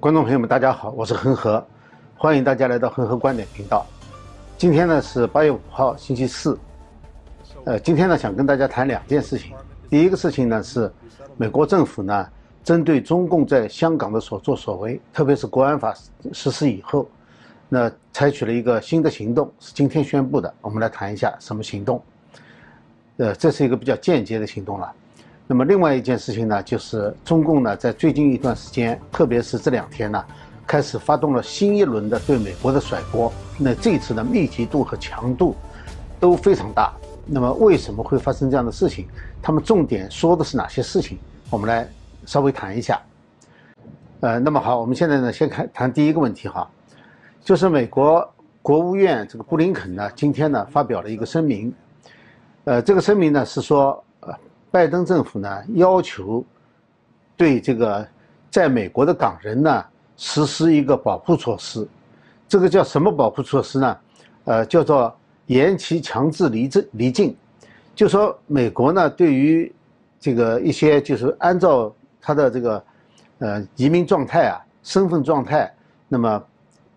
观众朋友们，大家好，我是恒河，欢迎大家来到恒河观点频道。今天呢是八月五号，星期四。呃，今天呢想跟大家谈两件事情。第一个事情呢是，美国政府呢针对中共在香港的所作所为，特别是国安法实施以后，那采取了一个新的行动，是今天宣布的。我们来谈一下什么行动。呃，这是一个比较间接的行动了。那么另外一件事情呢，就是中共呢在最近一段时间，特别是这两天呢，开始发动了新一轮的对美国的甩锅。那这次的密集度和强度都非常大。那么为什么会发生这样的事情？他们重点说的是哪些事情？我们来稍微谈一下。呃，那么好，我们现在呢先看谈第一个问题哈，就是美国国务院这个布林肯呢今天呢发表了一个声明。呃，这个声明呢是说。拜登政府呢要求对这个在美国的港人呢实施一个保护措施，这个叫什么保护措施呢？呃，叫做延期强制离境离境，就说美国呢对于这个一些就是按照他的这个呃移民状态啊、身份状态，那么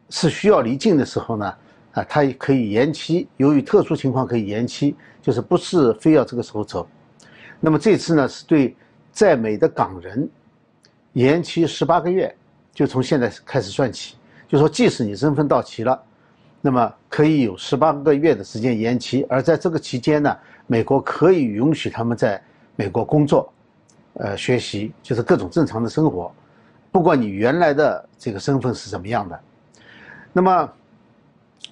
是需要离境的时候呢，啊，他可以延期，由于特殊情况可以延期，就是不是非要这个时候走。那么这次呢，是对在美的港人延期十八个月，就从现在开始算起。就说即使你身份到期了，那么可以有十八个月的时间延期。而在这个期间呢，美国可以允许他们在美国工作、呃学习，就是各种正常的生活，不管你原来的这个身份是怎么样的。那么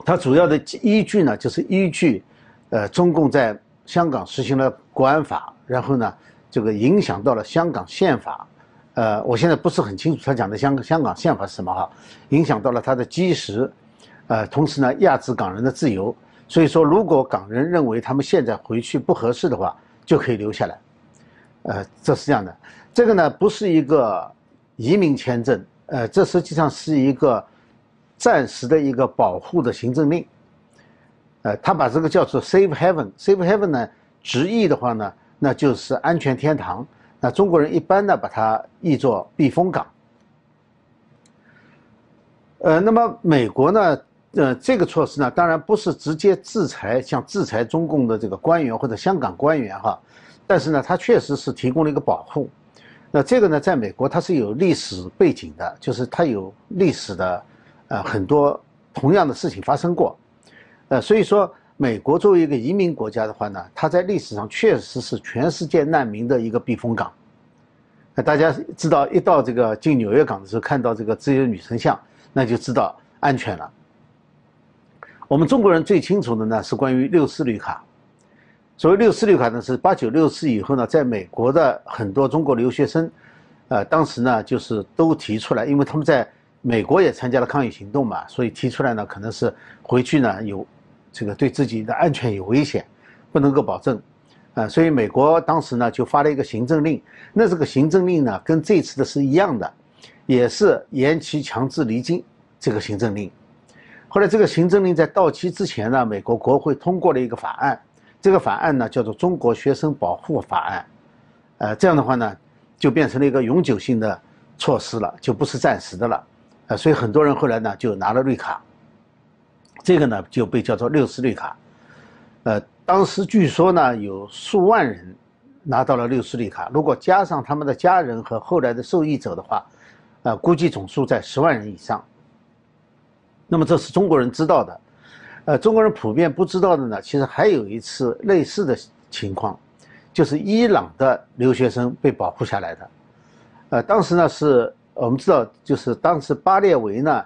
它主要的依据呢，就是依据呃中共在香港实行了国安法。然后呢，这个影响到了香港宪法，呃，我现在不是很清楚他讲的香香港宪法是什么哈，影响到了他的基石，呃，同时呢，压制港人的自由。所以说，如果港人认为他们现在回去不合适的话，就可以留下来，呃，这是这样的。这个呢，不是一个移民签证，呃，这实际上是一个暂时的一个保护的行政令，呃，他把这个叫做 Safe Haven，Safe Haven 呢，直译的话呢。那就是安全天堂。那中国人一般呢，把它译作避风港。呃，那么美国呢，呃，这个措施呢，当然不是直接制裁，像制裁中共的这个官员或者香港官员哈，但是呢，它确实是提供了一个保护。那这个呢，在美国它是有历史背景的，就是它有历史的，呃，很多同样的事情发生过，呃，所以说。美国作为一个移民国家的话呢，它在历史上确实是全世界难民的一个避风港。那大家知道，一到这个进纽约港的时候，看到这个自由女神像，那就知道安全了。我们中国人最清楚的呢是关于六四绿卡。所谓六四绿卡呢，是八九六四以后呢，在美国的很多中国留学生，呃，当时呢就是都提出来，因为他们在美国也参加了抗议行动嘛，所以提出来呢，可能是回去呢有。这个对自己的安全有危险，不能够保证，啊，所以美国当时呢就发了一个行政令，那这个行政令呢跟这次的是一样的，也是延期强制离境这个行政令。后来这个行政令在到期之前呢，美国国会通过了一个法案，这个法案呢叫做《中国学生保护法案》，呃，这样的话呢就变成了一个永久性的措施了，就不是暂时的了，呃，所以很多人后来呢就拿了绿卡。这个呢就被叫做六四绿卡，呃，当时据说呢有数万人拿到了六四绿卡，如果加上他们的家人和后来的受益者的话，呃，估计总数在十万人以上。那么这是中国人知道的，呃，中国人普遍不知道的呢，其实还有一次类似的情况，就是伊朗的留学生被保护下来的，呃，当时呢是我们知道，就是当时巴列维呢。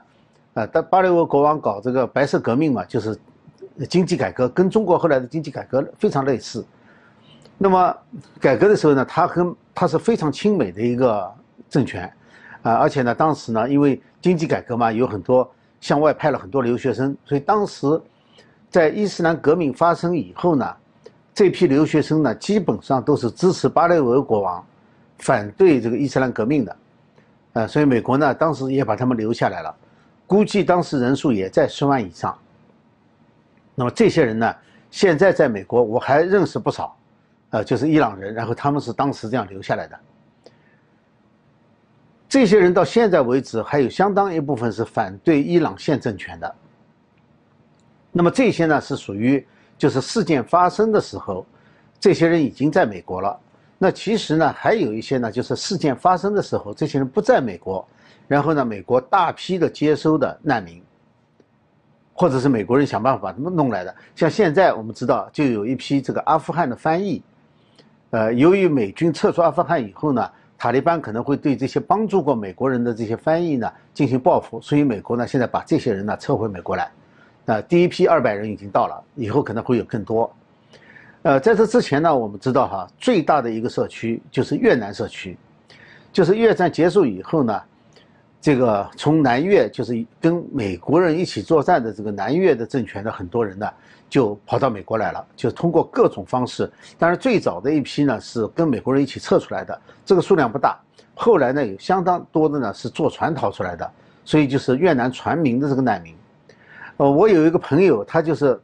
啊，但巴列维国王搞这个白色革命嘛，就是经济改革，跟中国后来的经济改革非常类似。那么改革的时候呢，他跟他是非常亲美的一个政权，啊，而且呢，当时呢，因为经济改革嘛，有很多向外派了很多留学生，所以当时在伊斯兰革命发生以后呢，这批留学生呢，基本上都是支持巴列维国王，反对这个伊斯兰革命的，呃，所以美国呢，当时也把他们留下来了。估计当时人数也在十万以上。那么这些人呢，现在在美国我还认识不少，呃，就是伊朗人，然后他们是当时这样留下来的。这些人到现在为止还有相当一部分是反对伊朗现政权的。那么这些呢是属于就是事件发生的时候，这些人已经在美国了。那其实呢还有一些呢就是事件发生的时候，这些人不在美国，然后呢美国大批的接收的难民，或者是美国人想办法把他们弄来的。像现在我们知道就有一批这个阿富汗的翻译，呃，由于美军撤出阿富汗以后呢，塔利班可能会对这些帮助过美国人的这些翻译呢进行报复，所以美国呢现在把这些人呢撤回美国来。那第一批二百人已经到了，以后可能会有更多。呃，在这之前呢，我们知道哈，最大的一个社区就是越南社区，就是越战结束以后呢，这个从南越就是跟美国人一起作战的这个南越的政权的很多人呢，就跑到美国来了，就通过各种方式。当然，最早的一批呢是跟美国人一起撤出来的，这个数量不大。后来呢，有相当多的呢是坐船逃出来的，所以就是越南船民的这个难民。呃，我有一个朋友，他就是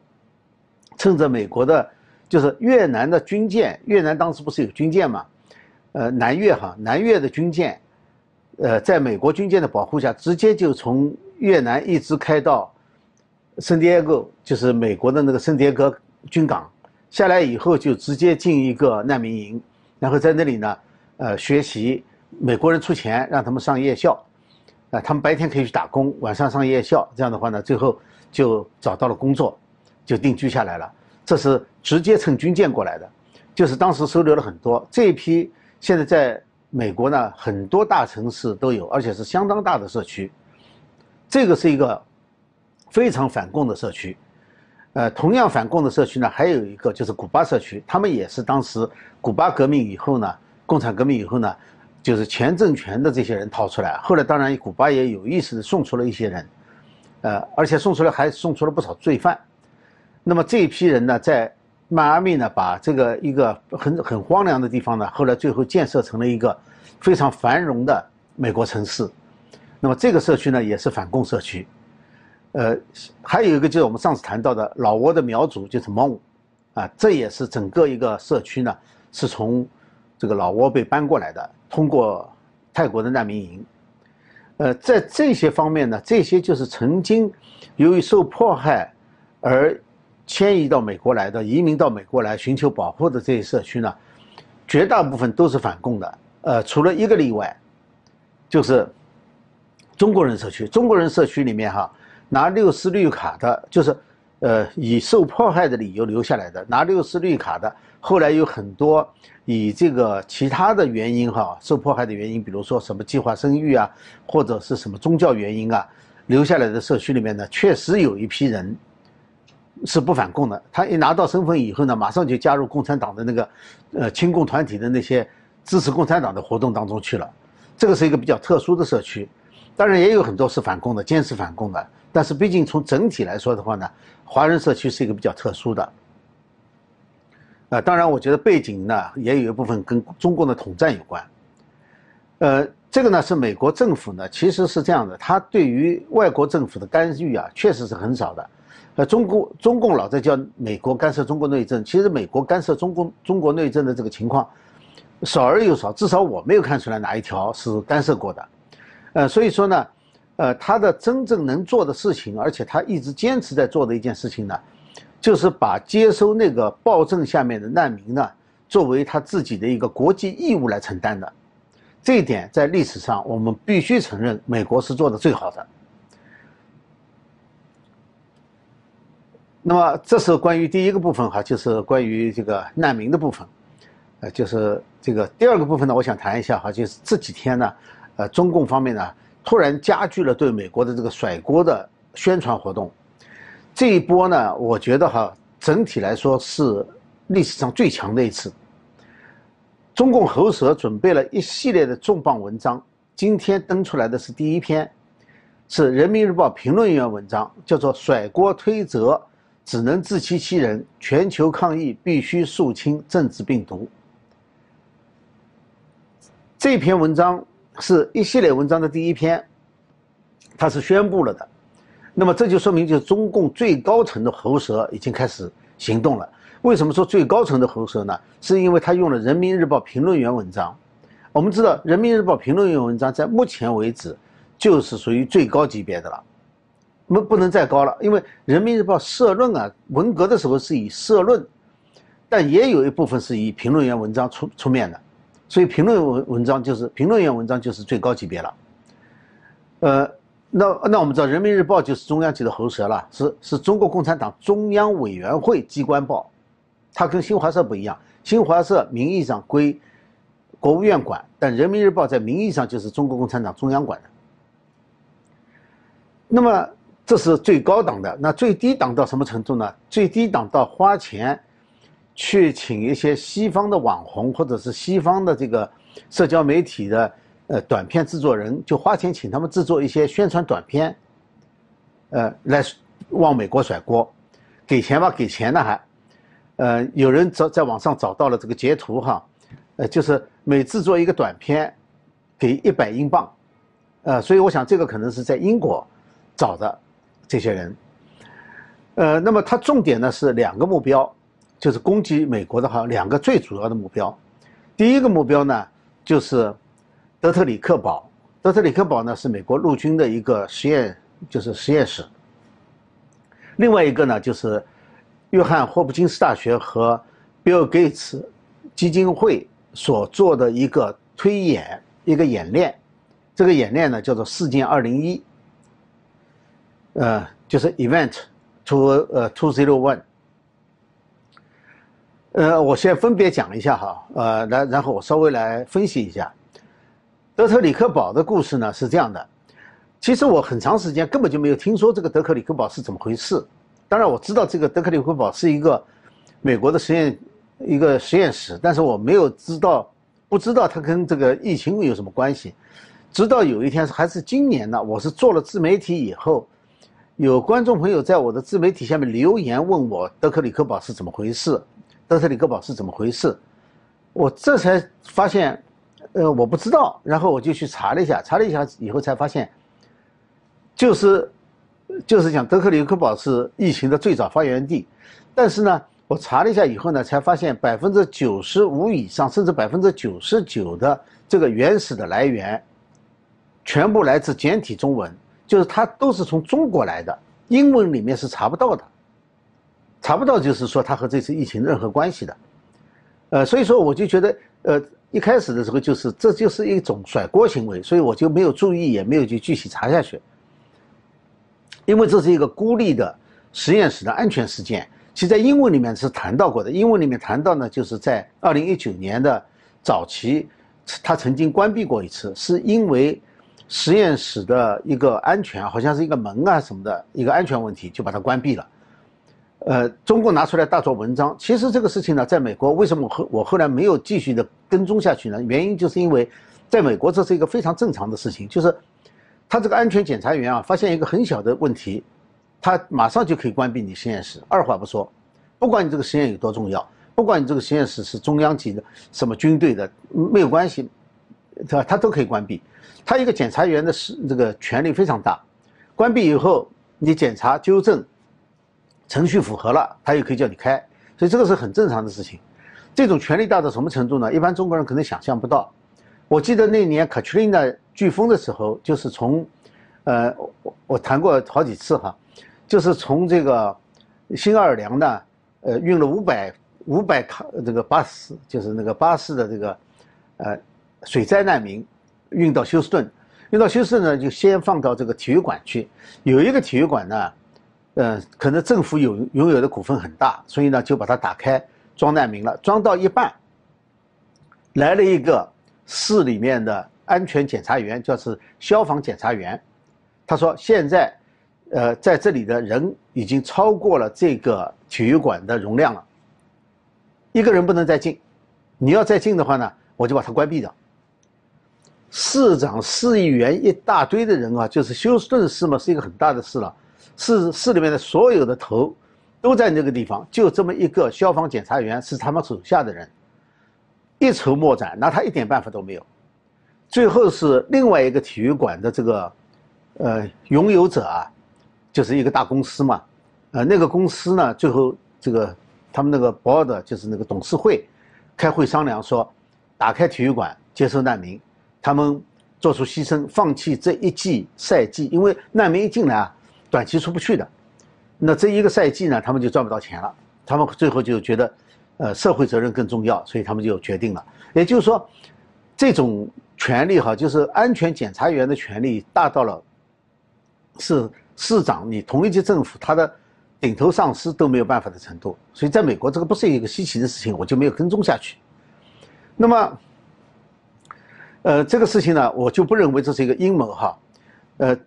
趁着美国的，就是越南的军舰，越南当时不是有军舰嘛？呃，南越哈，南越的军舰，呃，在美国军舰的保护下，直接就从越南一直开到圣地亚哥，就是美国的那个圣地亚哥军港，下来以后就直接进一个难民营，然后在那里呢，呃，学习，美国人出钱让他们上夜校，啊，他们白天可以去打工，晚上上夜校，这样的话呢，最后。就找到了工作，就定居下来了。这是直接乘军舰过来的，就是当时收留了很多这一批。现在在美国呢，很多大城市都有，而且是相当大的社区。这个是一个非常反共的社区。呃，同样反共的社区呢，还有一个就是古巴社区，他们也是当时古巴革命以后呢，共产革命以后呢，就是前政权的这些人逃出来。后来当然古巴也有意识的送出了一些人。呃，而且送出来还送出了不少罪犯。那么这一批人呢，在迈阿密呢，把这个一个很很荒凉的地方呢，后来最后建设成了一个非常繁荣的美国城市。那么这个社区呢，也是反共社区。呃，还有一个就是我们上次谈到的老挝的苗族，就是蒙，啊，这也是整个一个社区呢，是从这个老挝被搬过来的，通过泰国的难民营。呃，在这些方面呢，这些就是曾经由于受迫害而迁移到美国来的、移民到美国来寻求保护的这些社区呢，绝大部分都是反共的。呃，除了一个例外，就是中国人社区。中国人社区里面哈，拿六四绿卡的，就是呃以受迫害的理由留下来的，拿六四绿卡的，后来有很多。以这个其他的原因哈，受迫害的原因，比如说什么计划生育啊，或者是什么宗教原因啊，留下来的社区里面呢，确实有一批人是不反共的。他一拿到身份以后呢，马上就加入共产党的那个呃亲共团体的那些支持共产党的活动当中去了。这个是一个比较特殊的社区，当然也有很多是反共的，坚持反共的。但是毕竟从整体来说的话呢，华人社区是一个比较特殊的。啊，当然，我觉得背景呢也有一部分跟中共的统战有关。呃，这个呢是美国政府呢其实是这样的，他对于外国政府的干预啊确实是很少的。呃，中共中共老在叫美国干涉中国内政，其实美国干涉中共中国内政的这个情况少而又少，至少我没有看出来哪一条是干涉过的。呃，所以说呢，呃，他的真正能做的事情，而且他一直坚持在做的一件事情呢。就是把接收那个暴政下面的难民呢，作为他自己的一个国际义务来承担的，这一点在历史上我们必须承认，美国是做的最好的。那么这是关于第一个部分哈，就是关于这个难民的部分，呃，就是这个第二个部分呢，我想谈一下哈，就是这几天呢，呃，中共方面呢突然加剧了对美国的这个甩锅的宣传活动。这一波呢，我觉得哈，整体来说是历史上最强的一次。中共喉舌准备了一系列的重磅文章，今天登出来的是第一篇，是人民日报评论员文章，叫做“甩锅推责只能自欺欺人，全球抗疫必须肃清政治病毒”。这篇文章是一系列文章的第一篇，它是宣布了的。那么这就说明，就是中共最高层的喉舌已经开始行动了。为什么说最高层的喉舌呢？是因为他用了《人民日报》评论员文章，我们知道，《人民日报》评论员文章在目前为止就是属于最高级别的了，不不能再高了，因为《人民日报》社论啊，文革的时候是以社论，但也有一部分是以评论员文章出出面的，所以评论文文章就是评论员文章就是最高级别了。呃，那那我们知道，《人民日报》就是中央级的喉舌了，是是中国共产党中央委员会机关报，它跟新华社不一样，新华社名义上归。国务院管，但人民日报在名义上就是中国共产党中央管的。那么这是最高档的，那最低档到什么程度呢？最低档到花钱去请一些西方的网红或者是西方的这个社交媒体的呃短片制作人，就花钱请他们制作一些宣传短片，呃，来往美国甩锅，给钱吧，给钱呢还，呃，有人找在网上找到了这个截图哈。呃，就是每制作一个短片，给一百英镑，呃，所以我想这个可能是在英国找的这些人，呃，那么它重点呢是两个目标，就是攻击美国的话，两个最主要的目标，第一个目标呢就是德特里克堡，德特里克堡呢是美国陆军的一个实验，就是实验室，另外一个呢就是约翰霍普金斯大学和比尔盖茨基金会。所做的一个推演，一个演练，这个演练呢叫做“事件二零一”，呃，就是 Event Two 呃 Two Zero One。呃，我先分别讲一下哈，呃，然然后我稍微来分析一下德特里克堡的故事呢是这样的。其实我很长时间根本就没有听说这个德克里克堡是怎么回事。当然我知道这个德克里克堡是一个美国的实验。一个实验室，但是我没有知道，不知道它跟这个疫情有什么关系。直到有一天，还是今年呢，我是做了自媒体以后，有观众朋友在我的自媒体下面留言问我德克里克堡是怎么回事，德克里克堡是怎么回事，我这才发现，呃，我不知道，然后我就去查了一下，查了一下以后才发现，就是，就是讲德克里克堡是疫情的最早发源地，但是呢。我查了一下以后呢，才发现百分之九十五以上，甚至百分之九十九的这个原始的来源，全部来自简体中文，就是它都是从中国来的，英文里面是查不到的，查不到就是说它和这次疫情任何关系的，呃，所以说我就觉得，呃，一开始的时候就是这就是一种甩锅行为，所以我就没有注意，也没有去继续查下去，因为这是一个孤立的实验室的安全事件。其实，在英文里面是谈到过的。英文里面谈到呢，就是在二零一九年的早期，他曾经关闭过一次，是因为实验室的一个安全，好像是一个门啊什么的一个安全问题，就把它关闭了。呃，中共拿出来大做文章。其实这个事情呢，在美国为什么后我后来没有继续的跟踪下去呢？原因就是因为，在美国这是一个非常正常的事情，就是他这个安全检查员啊，发现一个很小的问题。他马上就可以关闭你实验室，二话不说，不管你这个实验有多重要，不管你这个实验室是中央级的什么军队的，没有关系，对吧？他都可以关闭。他一个检察员的是这个权力非常大，关闭以后你检查纠正，程序符合了，他又可以叫你开，所以这个是很正常的事情。这种权力大到什么程度呢？一般中国人可能想象不到。我记得那年 Katrina 飓风的时候，就是从，呃，我我谈过好几次哈。就是从这个新奥尔良呢，呃，运了五百五百卡这个巴士，就是那个巴士的这个呃水灾难民，运到休斯顿，运到休斯顿呢，就先放到这个体育馆去。有一个体育馆呢，呃，可能政府有拥有的股份很大，所以呢就把它打开装难民了。装到一半，来了一个市里面的安全检查员，就是消防检查员，他说现在。呃，在这里的人已经超过了这个体育馆的容量了，一个人不能再进，你要再进的话呢，我就把它关闭掉。市长、市议员一大堆的人啊，就是休斯顿市嘛，是一个很大的市了，市市里面的所有的头都在那个地方，就这么一个消防检查员是他们手下的人，一筹莫展，拿他一点办法都没有。最后是另外一个体育馆的这个呃拥有者啊。就是一个大公司嘛，呃，那个公司呢，最后这个他们那个 board 就是那个董事会开会商量说，打开体育馆接收难民，他们做出牺牲，放弃这一季赛季，因为难民一进来啊，短期出不去的，那这一个赛季呢，他们就赚不到钱了，他们最后就觉得，呃，社会责任更重要，所以他们就决定了，也就是说，这种权利哈，就是安全检查员的权利大到了，是市长你同一级政府他的。顶头上司都没有办法的程度，所以在美国这个不是一个稀奇的事情，我就没有跟踪下去。那么，呃，这个事情呢，我就不认为这是一个阴谋哈，呃，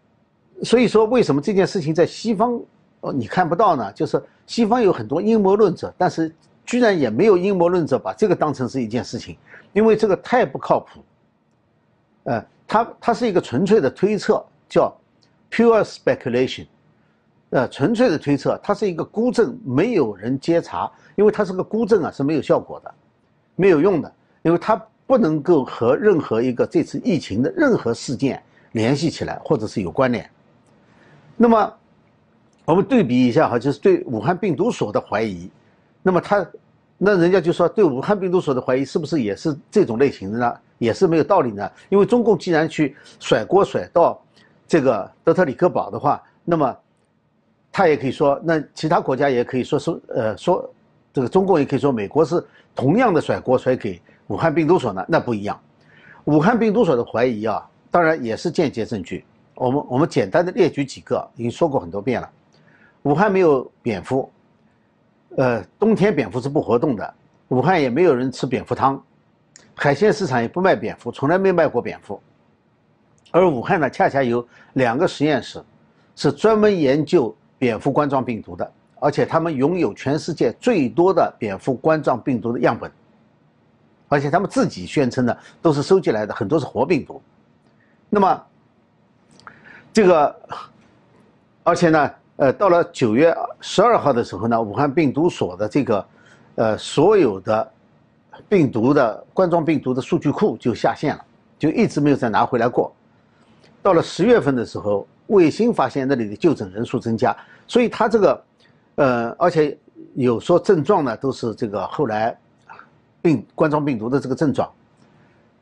所以说为什么这件事情在西方哦你看不到呢？就是西方有很多阴谋论者，但是居然也没有阴谋论者把这个当成是一件事情，因为这个太不靠谱。呃，它它是一个纯粹的推测，叫 pure speculation。呃，纯粹的推测，它是一个孤证，没有人接查，因为它是个孤证啊，是没有效果的，没有用的，因为它不能够和任何一个这次疫情的任何事件联系起来，或者是有关联。那么，我们对比一下哈，就是对武汉病毒所的怀疑，那么他，那人家就说对武汉病毒所的怀疑是不是也是这种类型的呢？也是没有道理呢？因为中共既然去甩锅甩到这个德特里克堡的话，那么。他也可以说，那其他国家也可以说是，呃，说这个中共也可以说美国是同样的甩锅甩给武汉病毒所呢，那不一样。武汉病毒所的怀疑啊，当然也是间接证据。我们我们简单的列举几个，已经说过很多遍了。武汉没有蝙蝠，呃，冬天蝙蝠是不活动的。武汉也没有人吃蝙蝠汤，海鲜市场也不卖蝙蝠，从来没卖过蝙蝠。而武汉呢，恰恰有两个实验室，是专门研究。蝙蝠冠状病毒的，而且他们拥有全世界最多的蝙蝠冠状病毒的样本，而且他们自己宣称的都是收集来的，很多是活病毒。那么，这个，而且呢，呃，到了九月十二号的时候呢，武汉病毒所的这个，呃，所有的病毒的冠状病毒的数据库就下线了，就一直没有再拿回来过。到了十月份的时候，卫星发现那里的就诊人数增加。所以他这个，呃，而且有说症状呢，都是这个后来病冠状病毒的这个症状。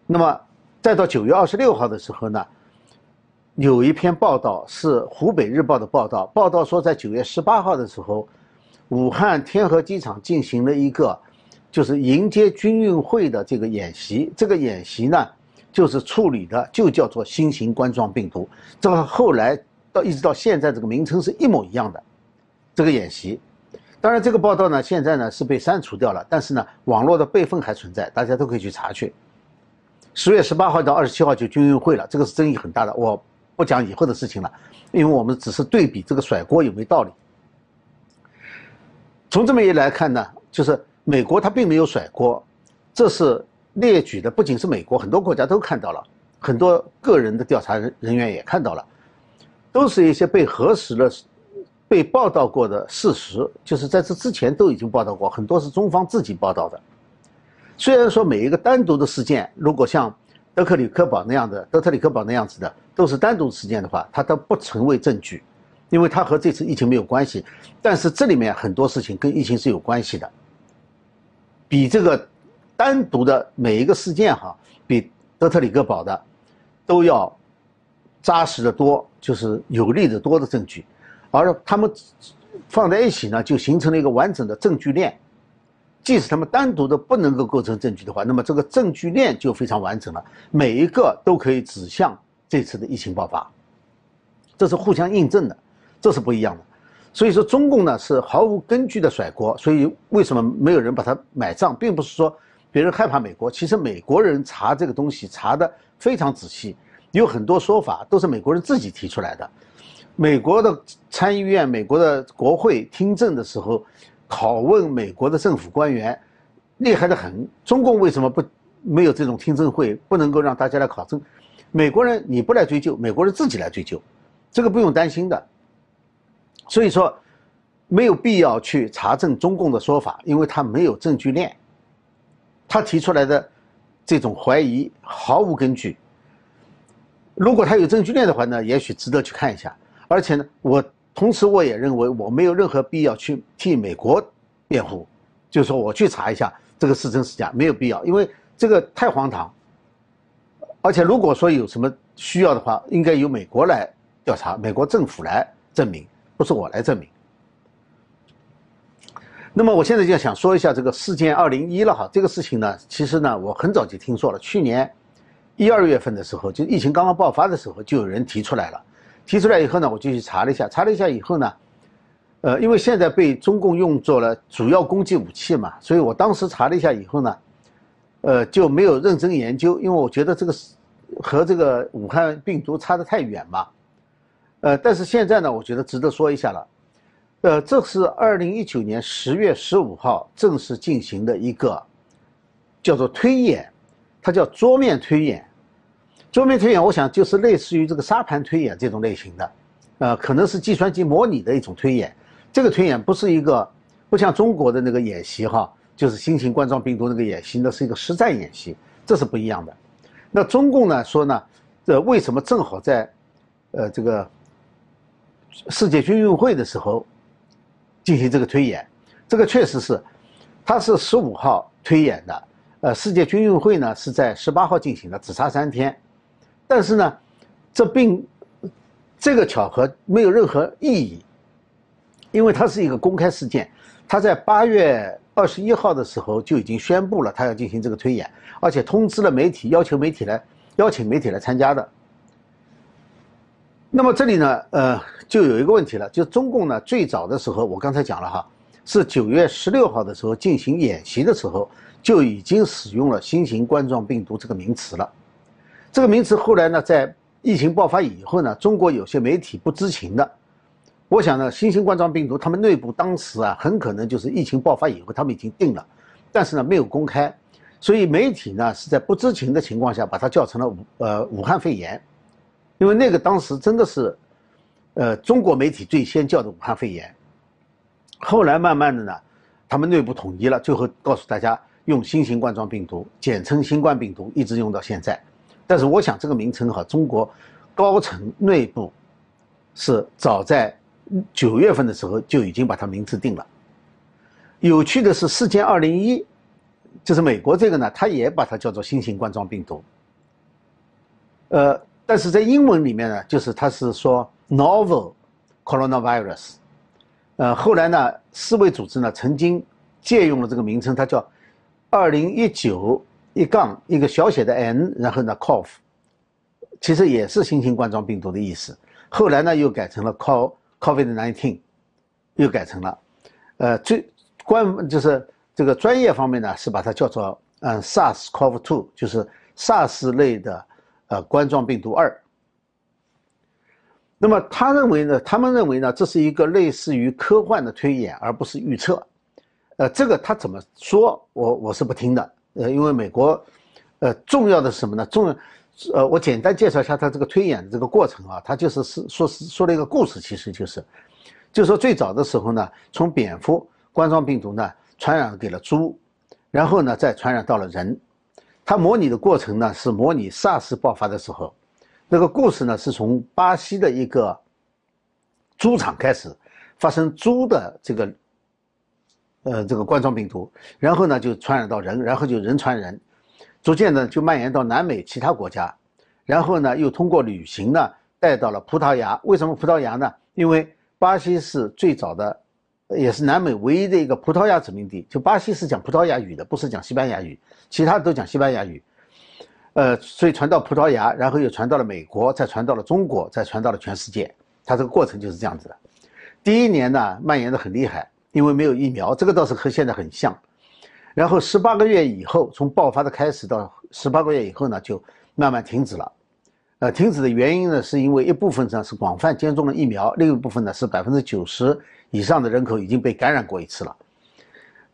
那么再到九月二十六号的时候呢，有一篇报道是湖北日报的报道，报道说在九月十八号的时候，武汉天河机场进行了一个就是迎接军运会的这个演习，这个演习呢就是处理的就叫做新型冠状病毒，这个后来。到一直到现在，这个名称是一模一样的。这个演习，当然这个报道呢，现在呢是被删除掉了，但是呢，网络的备份还存在，大家都可以去查去。十月十八号到二十七号就军运会了，这个是争议很大的。我不讲以后的事情了，因为我们只是对比这个甩锅有没有道理。从这么一来看呢，就是美国它并没有甩锅，这是列举的，不仅是美国，很多国家都看到了，很多个人的调查人人员也看到了。都是一些被核实了、被报道过的事实，就是在这之前都已经报道过，很多是中方自己报道的。虽然说每一个单独的事件，如果像德克里克堡那样的、德特里克堡那样子的，都是单独事件的话，它都不成为证据，因为它和这次疫情没有关系。但是这里面很多事情跟疫情是有关系的，比这个单独的每一个事件哈，比德特里克堡的都要。扎实的多，就是有力的多的证据，而他们放在一起呢，就形成了一个完整的证据链。即使他们单独的不能够构成证据的话，那么这个证据链就非常完整了，每一个都可以指向这次的疫情爆发。这是互相印证的，这是不一样的。所以说，中共呢是毫无根据的甩锅。所以为什么没有人把它买账，并不是说别人害怕美国，其实美国人查这个东西查的非常仔细。有很多说法都是美国人自己提出来的。美国的参议院、美国的国会听证的时候，拷问美国的政府官员，厉害的很。中共为什么不没有这种听证会，不能够让大家来考证？美国人你不来追究，美国人自己来追究，这个不用担心的。所以说，没有必要去查证中共的说法，因为他没有证据链，他提出来的这种怀疑毫无根据。如果他有证据链的话呢，也许值得去看一下。而且呢，我同时我也认为我没有任何必要去替美国辩护，就是说我去查一下这个是真是假，没有必要，因为这个太荒唐。而且如果说有什么需要的话，应该由美国来调查，美国政府来证明，不是我来证明。那么我现在就想说一下这个事件二零一了哈，这个事情呢，其实呢我很早就听说了，去年一二月份的时候，就疫情刚刚爆发的时候，就有人提出来了。提出来以后呢，我就去查了一下，查了一下以后呢，呃，因为现在被中共用作了主要攻击武器嘛，所以我当时查了一下以后呢，呃，就没有认真研究，因为我觉得这个和这个武汉病毒差得太远嘛，呃，但是现在呢，我觉得值得说一下了。呃，这是二零一九年十月十五号正式进行的一个叫做推演，它叫桌面推演。桌面推演，我想就是类似于这个沙盘推演这种类型的，呃，可能是计算机模拟的一种推演。这个推演不是一个不像中国的那个演习哈，就是新型冠状病毒那个演习，那是一个实战演习，这是不一样的。那中共呢说呢，这为什么正好在呃这个世界军运会的时候？进行这个推演，这个确实是，它是十五号推演的，呃，世界军运会呢是在十八号进行的，只差三天，但是呢，这并这个巧合没有任何意义，因为它是一个公开事件，他在八月二十一号的时候就已经宣布了他要进行这个推演，而且通知了媒体，要求媒体来邀请媒体来参加的。那么这里呢，呃，就有一个问题了，就中共呢最早的时候，我刚才讲了哈，是九月十六号的时候进行演习的时候，就已经使用了新型冠状病毒这个名词了。这个名词后来呢，在疫情爆发以后呢，中国有些媒体不知情的，我想呢，新型冠状病毒他们内部当时啊，很可能就是疫情爆发以后他们已经定了，但是呢没有公开，所以媒体呢是在不知情的情况下把它叫成了武呃武汉肺炎。因为那个当时真的是，呃，中国媒体最先叫的武汉肺炎，后来慢慢的呢，他们内部统一了，最后告诉大家用新型冠状病毒，简称新冠病毒，一直用到现在。但是我想这个名称哈，中国高层内部是早在九月份的时候就已经把它名字定了。有趣的是，事件二零一，就是美国这个呢，它也把它叫做新型冠状病毒，呃。但是在英文里面呢，就是它是说 novel coronavirus，呃，后来呢，世卫组织呢曾经借用了这个名称，它叫二零一九一杠一个小写的 n，然后呢 cov，其实也是新型冠状病毒的意思。后来呢又改成了 cov covid nineteen，又改成了，呃，最官就是这个专业方面呢是把它叫做嗯 SARS CoV two，就是 SARS 类的。呃，冠状病毒二。那么他认为呢？他们认为呢？这是一个类似于科幻的推演，而不是预测。呃，这个他怎么说？我我是不听的。呃，因为美国，呃，重要的是什么呢？重要，呃，我简单介绍一下他这个推演的这个过程啊。他就是是说是说了一个故事，其实就是，就说最早的时候呢，从蝙蝠冠状病毒呢传染给了猪，然后呢再传染到了人。他模拟的过程呢，是模拟 SARS 爆发的时候，那个故事呢是从巴西的一个猪场开始，发生猪的这个，呃，这个冠状病毒，然后呢就传染到人，然后就人传人，逐渐的就蔓延到南美其他国家，然后呢又通过旅行呢带到了葡萄牙。为什么葡萄牙呢？因为巴西是最早的。也是南美唯一的一个葡萄牙殖民地，就巴西是讲葡萄牙语的，不是讲西班牙语，其他都讲西班牙语。呃，所以传到葡萄牙，然后又传到了美国，再传到了中国，再传到了全世界。它这个过程就是这样子的。第一年呢，蔓延的很厉害，因为没有疫苗，这个倒是和现在很像。然后十八个月以后，从爆发的开始到十八个月以后呢，就慢慢停止了。呃，停止的原因呢，是因为一部分呢是广泛接种了疫苗，另一部分呢是百分之九十。以上的人口已经被感染过一次了，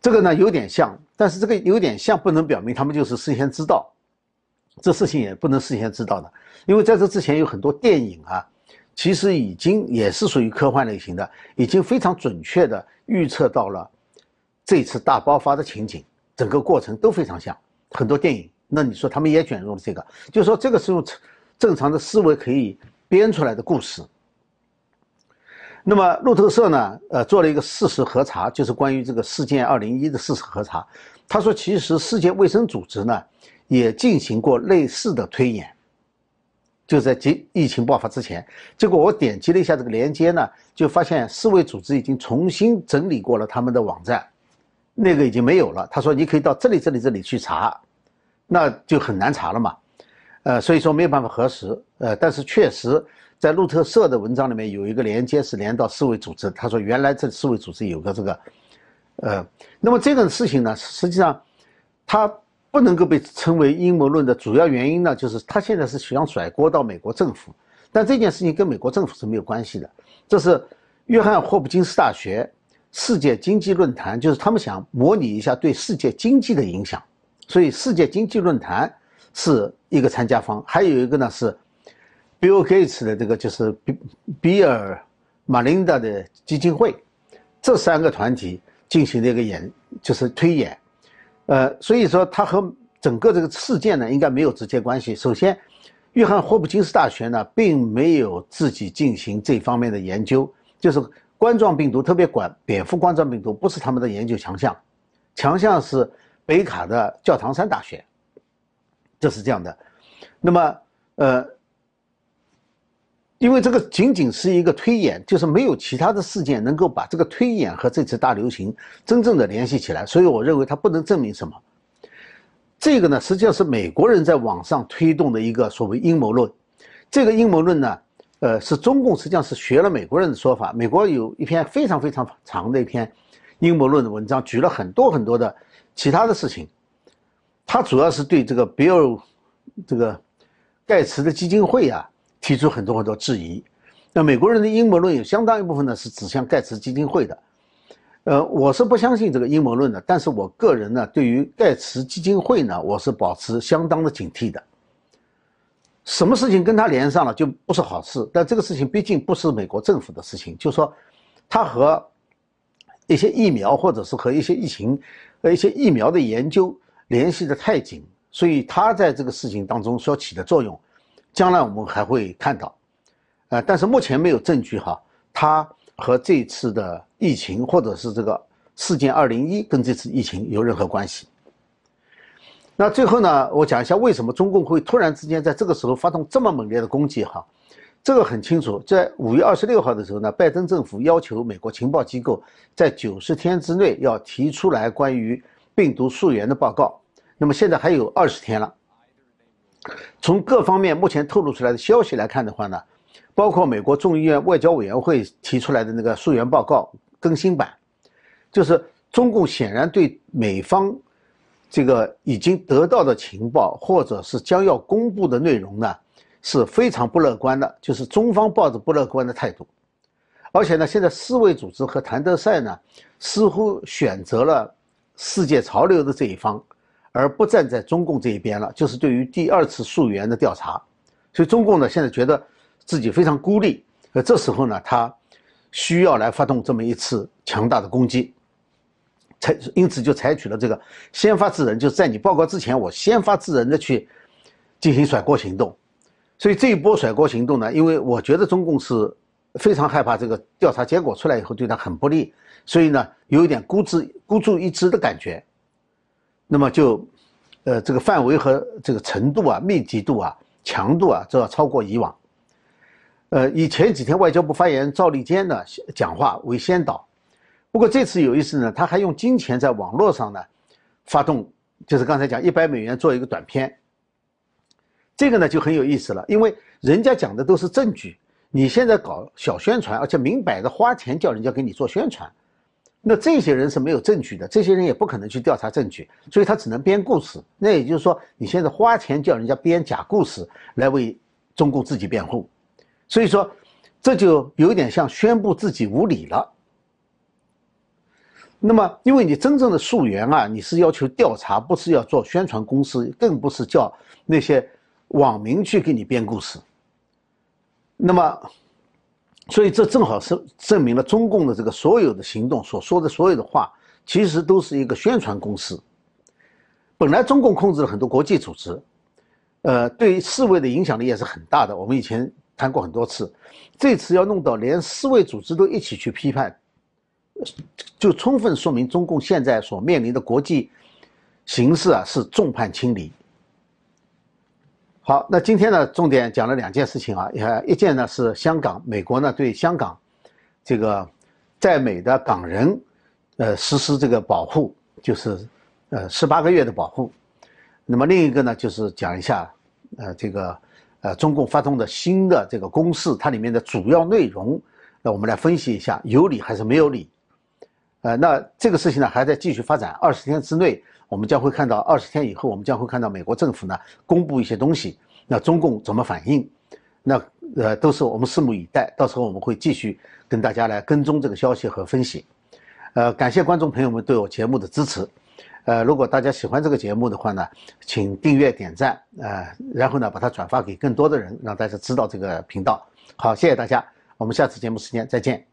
这个呢有点像，但是这个有点像不能表明他们就是事先知道，这事情也不能事先知道的，因为在这之前有很多电影啊，其实已经也是属于科幻类型的，已经非常准确的预测到了这次大爆发的情景，整个过程都非常像很多电影。那你说他们也卷入了这个，就是说这个是用正常的思维可以编出来的故事。那么路透社呢，呃，做了一个事实核查，就是关于这个事件二零一的事实核查。他说，其实世界卫生组织呢也进行过类似的推演，就在疫疫情爆发之前。结果我点击了一下这个链接呢，就发现世卫组织已经重新整理过了他们的网站，那个已经没有了。他说你可以到这里、这里、这里去查，那就很难查了嘛。呃，所以说没有办法核实。呃，但是确实在路透社的文章里面有一个连接是连到世卫组织。他说原来这世卫组织有个这个，呃，那么这个事情呢，实际上他。不能够被称为阴谋论的主要原因呢，就是他现在是想甩锅到美国政府，但这件事情跟美国政府是没有关系的。这是约翰霍普金斯大学世界经济论坛，就是他们想模拟一下对世界经济的影响，所以世界经济论坛是一个参加方，还有一个呢是 Bill Gates 的这个就是比比尔马琳达的基金会，这三个团体进行的一个演就是推演。呃，所以说它和整个这个事件呢，应该没有直接关系。首先，约翰霍普金斯大学呢，并没有自己进行这方面的研究，就是冠状病毒，特别管蝙蝠冠状病毒，不是他们的研究强项，强项是北卡的教堂山大学，就是这样的。那么，呃，因为这个仅仅是一个推演，就是没有其他的事件能够把这个推演和这次大流行真正的联系起来，所以我认为它不能证明什么。这个呢，实际上是美国人在网上推动的一个所谓阴谋论。这个阴谋论呢，呃，是中共实际上是学了美国人的说法。美国有一篇非常非常长的一篇阴谋论的文章，举了很多很多的其他的事情。他主要是对这个比尔这个盖茨的基金会啊。提出很多很多质疑，那美国人的阴谋论有相当一部分呢是指向盖茨基金会的，呃，我是不相信这个阴谋论的，但是我个人呢对于盖茨基金会呢我是保持相当的警惕的。什么事情跟他连上了就不是好事，但这个事情毕竟不是美国政府的事情，就是说他和一些疫苗或者是和一些疫情和一些疫苗的研究联系的太紧，所以他在这个事情当中所起的作用。将来我们还会看到，呃，但是目前没有证据哈，它和这次的疫情或者是这个事件二零一跟这次疫情有任何关系。那最后呢，我讲一下为什么中共会突然之间在这个时候发动这么猛烈的攻击哈，这个很清楚，在五月二十六号的时候呢，拜登政府要求美国情报机构在九十天之内要提出来关于病毒溯源的报告，那么现在还有二十天了。从各方面目前透露出来的消息来看的话呢，包括美国众议院外交委员会提出来的那个溯源报告更新版，就是中共显然对美方这个已经得到的情报或者是将要公布的内容呢是非常不乐观的，就是中方抱着不乐观的态度，而且呢，现在世卫组织和谭德赛呢似乎选择了世界潮流的这一方。而不站在中共这一边了，就是对于第二次溯源的调查，所以中共呢现在觉得自己非常孤立，呃，这时候呢他需要来发动这么一次强大的攻击，采因此就采取了这个先发制人，就是在你报告之前，我先发制人的去进行甩锅行动。所以这一波甩锅行动呢，因为我觉得中共是非常害怕这个调查结果出来以后对他很不利，所以呢有一点孤注孤注一掷的感觉。那么就，呃，这个范围和这个程度啊、密集度啊、强度啊，都要超过以往。呃，以前几天外交部发言人赵立坚呢讲话为先导，不过这次有意思呢，他还用金钱在网络上呢发动，就是刚才讲一百美元做一个短片。这个呢就很有意思了，因为人家讲的都是证据，你现在搞小宣传，而且明摆着花钱叫人家给你做宣传。那这些人是没有证据的，这些人也不可能去调查证据，所以他只能编故事。那也就是说，你现在花钱叫人家编假故事来为中共自己辩护，所以说这就有点像宣布自己无理了。那么，因为你真正的溯源啊，你是要求调查，不是要做宣传公司，更不是叫那些网民去给你编故事。那么。所以这正好是证明了中共的这个所有的行动所说的所有的话，其实都是一个宣传公司。本来中共控制了很多国际组织，呃，对世卫的影响力也是很大的。我们以前谈过很多次，这次要弄到连世卫组织都一起去批判，就充分说明中共现在所面临的国际形势啊是众叛亲离。好，那今天呢，重点讲了两件事情啊，呃，一件呢是香港，美国呢对香港这个在美的港人，呃，实施这个保护，就是呃十八个月的保护。那么另一个呢，就是讲一下，呃，这个呃中共发动的新的这个攻势，它里面的主要内容，那我们来分析一下，有理还是没有理？呃，那这个事情呢还在继续发展，二十天之内。我们将会看到二十天以后，我们将会看到美国政府呢公布一些东西，那中共怎么反应？那呃都是我们拭目以待。到时候我们会继续跟大家来跟踪这个消息和分析。呃，感谢观众朋友们对我节目的支持。呃，如果大家喜欢这个节目的话呢，请订阅点赞，呃，然后呢把它转发给更多的人，让大家知道这个频道。好，谢谢大家，我们下次节目时间再见。